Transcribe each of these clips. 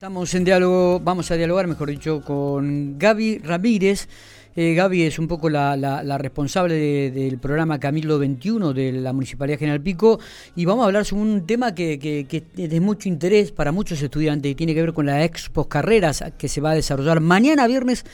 Estamos en diálogo, vamos a dialogar, mejor dicho, con Gaby Ramírez. Eh, Gaby es un poco la, responsable del programa Camilo 21 de la Municipalidad General Pico y vamos a hablar sobre un tema que, es de mucho interés para muchos estudiantes y tiene que ver con la Expo Carreras que se va a desarrollar mañana viernes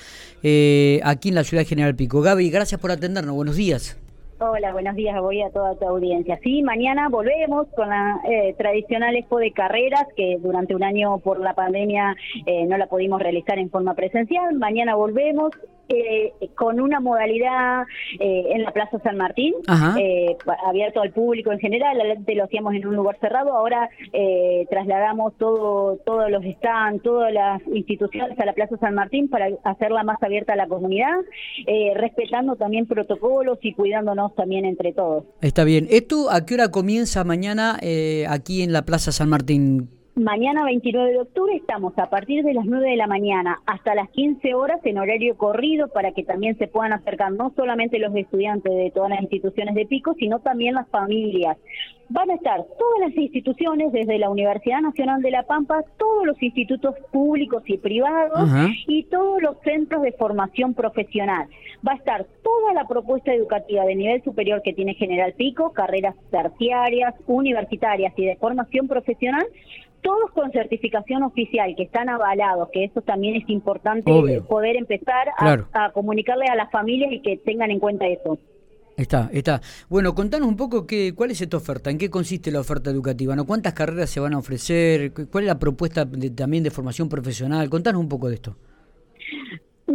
eh, aquí en la ciudad de General Pico. Gaby, gracias por atendernos, buenos días. Hola, buenos días voy a toda tu audiencia. Sí, mañana volvemos con la eh, tradicional expo de carreras que durante un año por la pandemia eh, no la pudimos realizar en forma presencial. Mañana volvemos eh, con una modalidad eh, en la Plaza San Martín, eh, abierto al público en general, antes lo hacíamos en un lugar cerrado, ahora trasladamos todo, todos los stands, todas las instituciones a la Plaza San Martín para hacerla más abierta a la comunidad, respetando también protocolos y cuidándonos también entre todos. Está bien. ¿Esto a qué hora comienza mañana aquí en la Plaza San Martín? Mañana 29 de octubre estamos a partir de las 9 de la mañana hasta las 15 horas en horario corrido para que también se puedan acercar no solamente los estudiantes de todas las instituciones de Pico, sino también las familias. Van a estar todas las instituciones, desde la Universidad Nacional de La Pampa, todos los institutos públicos y privados y todos los centros de formación profesional. Va a estar toda la propuesta educativa de nivel superior que tiene General Pico, carreras terciarias, universitarias y de formación profesional, todos con certificación oficial, que están avalados, que eso también es importante poder empezar a, comunicarle a las familias y que tengan en cuenta eso. Está, está. Bueno, contanos un poco qué, cuál es esta oferta, en qué consiste la oferta educativa, ¿no? ¿Cuántas carreras se van a ofrecer? ¿Cuál es la propuesta también de formación profesional? Contanos un poco de esto.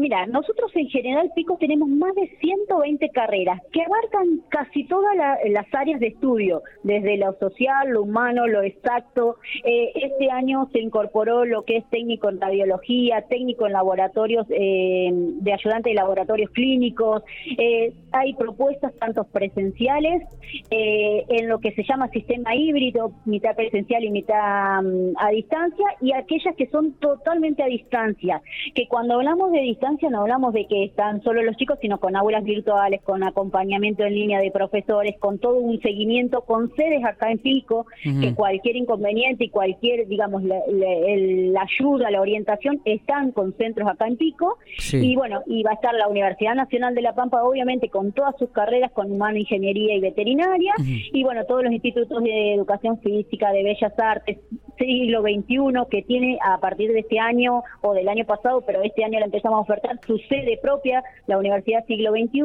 Mira, nosotros en General Pico tenemos más de 120 carreras que abarcan casi todas las áreas de estudio, desde lo social, lo humano, lo exacto. Eh, este año se incorporó lo que es técnico en radiología, técnico en laboratorios, eh, de ayudante de laboratorios clínicos. Eh, hay propuestas tanto presenciales, en lo que se llama sistema híbrido, mitad presencial y mitad mm, a distancia, y aquellas que son totalmente a distancia, que cuando hablamos de distancia, no hablamos de que están solo los chicos, sino con aulas virtuales, con acompañamiento en línea de profesores, con todo un seguimiento, con sedes acá en Pico, que cualquier inconveniente y cualquier, digamos, la, ayuda, la orientación, están con centros acá en Pico. Y bueno, y va a estar la Universidad Nacional de La Pampa, obviamente, con todas sus carreras, con humano, ingeniería y veterinaria, y bueno, todos los institutos de educación física, de bellas artes, siglo XXI, que tiene a partir de este año o del año pasado, pero este año la empezamos a ofertar su sede propia, la Universidad Siglo XXI.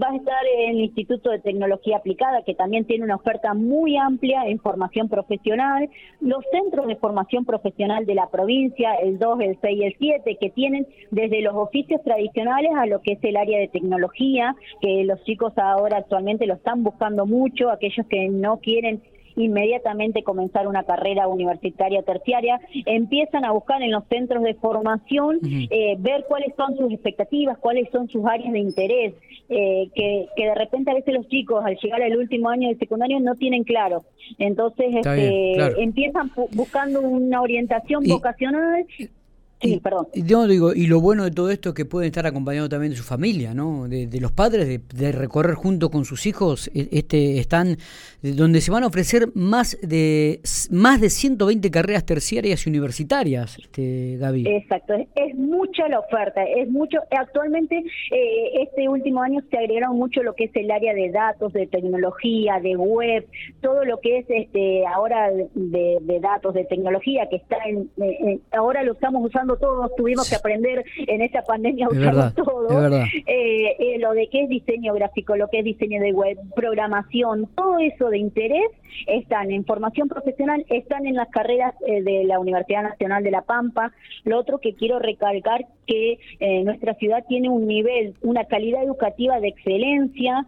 Va a estar en el Instituto de Tecnología Aplicada, que también tiene una oferta muy amplia en formación profesional. Los centros de formación profesional de la provincia, el 2, el 6 y el 7, que tienen desde los oficios tradicionales a lo que es el área de tecnología, que los chicos ahora actualmente lo están buscando mucho, aquellos que no quieren inmediatamente comenzar una carrera universitaria terciaria, empiezan a buscar en los centros de formación eh, ver cuáles son sus expectativas, cuáles son sus áreas de interés, eh, que, que de repente a veces los chicos al llegar al último año de secundario no tienen claro. Entonces este, empiezan buscando una orientación vocacional Sí, perdón. Y, digo, y lo bueno de todo esto es que pueden estar acompañados también de su familia, ¿no? De, los padres, de, recorrer junto con sus hijos, e, este están donde se van a ofrecer más de más de 120 carreras terciarias y universitarias, este Gaby. Exacto, es, mucha la oferta, es mucho. Actualmente, eh, este último año se agregaron mucho lo que es el área de datos, de tecnología, de web, todo lo que es este ahora de, datos, de tecnología, que está en, ahora lo estamos usando todos, tuvimos que aprender en esta pandemia a usarlo todo. Eh, eh, lo de qué es diseño gráfico, lo que es diseño de web, programación, todo eso de interés están en formación profesional, están en las carreras eh, de la Universidad Nacional de La Pampa. Lo otro que quiero recalcar que nuestra ciudad tiene un nivel, una calidad educativa de excelencia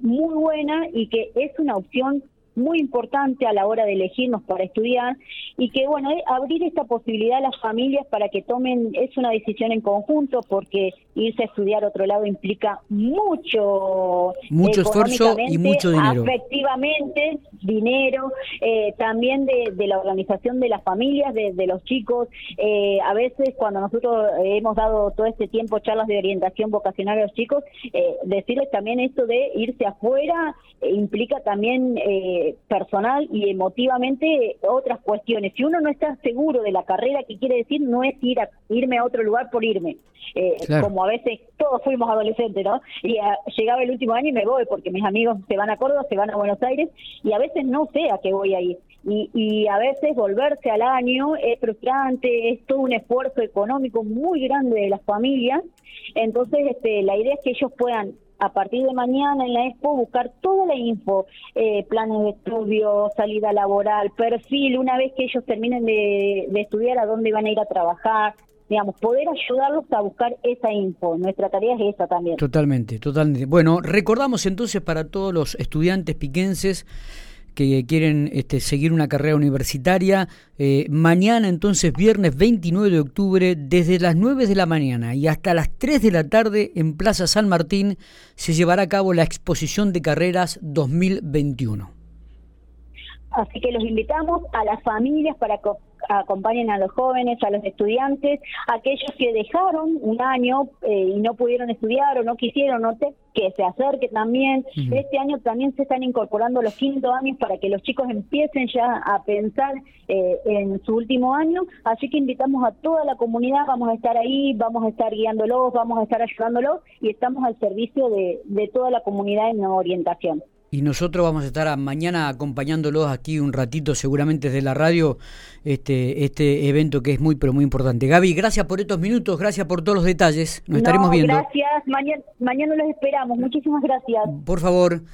muy buena y que es una opción muy importante a la hora de elegirnos para estudiar y que, bueno, eh, abrir esta posibilidad a las familias para que tomen, es una decisión en conjunto porque irse a estudiar a otro lado implica mucho mucho esfuerzo y mucho dinero. efectivamente dinero eh, también de, la organización de las familias de, los chicos. Eh, a veces cuando nosotros hemos dado todo este tiempo charlas de orientación vocacional a los chicos decirles también esto de irse afuera implica también eh, personal y emotivamente otras cuestiones. Si uno no está seguro de la carrera, que quiere decir no es ir a, irme a otro lugar por irme. Eh, como a veces todos fuimos adolescentes, ¿no? Y llegaba el último año y me voy porque mis amigos se van a Córdoba, se van a Buenos Aires y a veces no sé a qué voy a ir. Y, y a veces volverse al año es frustrante, es todo un esfuerzo económico muy grande de las familias. Entonces, este, la idea es que ellos puedan a partir de mañana en la expo buscar toda la info, eh, planes de estudio, salida laboral, perfil, una vez que ellos terminen de, de estudiar a dónde van a ir a trabajar, digamos, poder ayudarlos a buscar esa info. Nuestra tarea es esa también. Totalmente, totalmente. Bueno, recordamos entonces para todos los estudiantes piquenses que quieren este, seguir una carrera universitaria. Eh, mañana, entonces, viernes 29 de octubre, desde las 9 de la mañana y hasta las 3 de la tarde en Plaza San Martín, se llevará a cabo la exposición de carreras 2021. Así que los invitamos a las familias para acompañen a los jóvenes, a los estudiantes, aquellos que dejaron un año eh, y no pudieron estudiar o no quisieron, no que se acerque también. Este año también se están incorporando los quinto años para que los chicos empiecen ya a pensar eh, en su último año. Así que invitamos a toda la comunidad, vamos a estar ahí, vamos a estar guiándolos, vamos a estar ayudándolos y estamos al servicio de, de toda la comunidad en orientación y nosotros vamos a estar mañana acompañándolos aquí un ratito seguramente desde la radio este este evento que es muy pero muy importante. Gaby, gracias por estos minutos, gracias por todos los detalles. Nos estaremos viendo. Gracias, mañana mañana los esperamos. Muchísimas gracias. Por favor.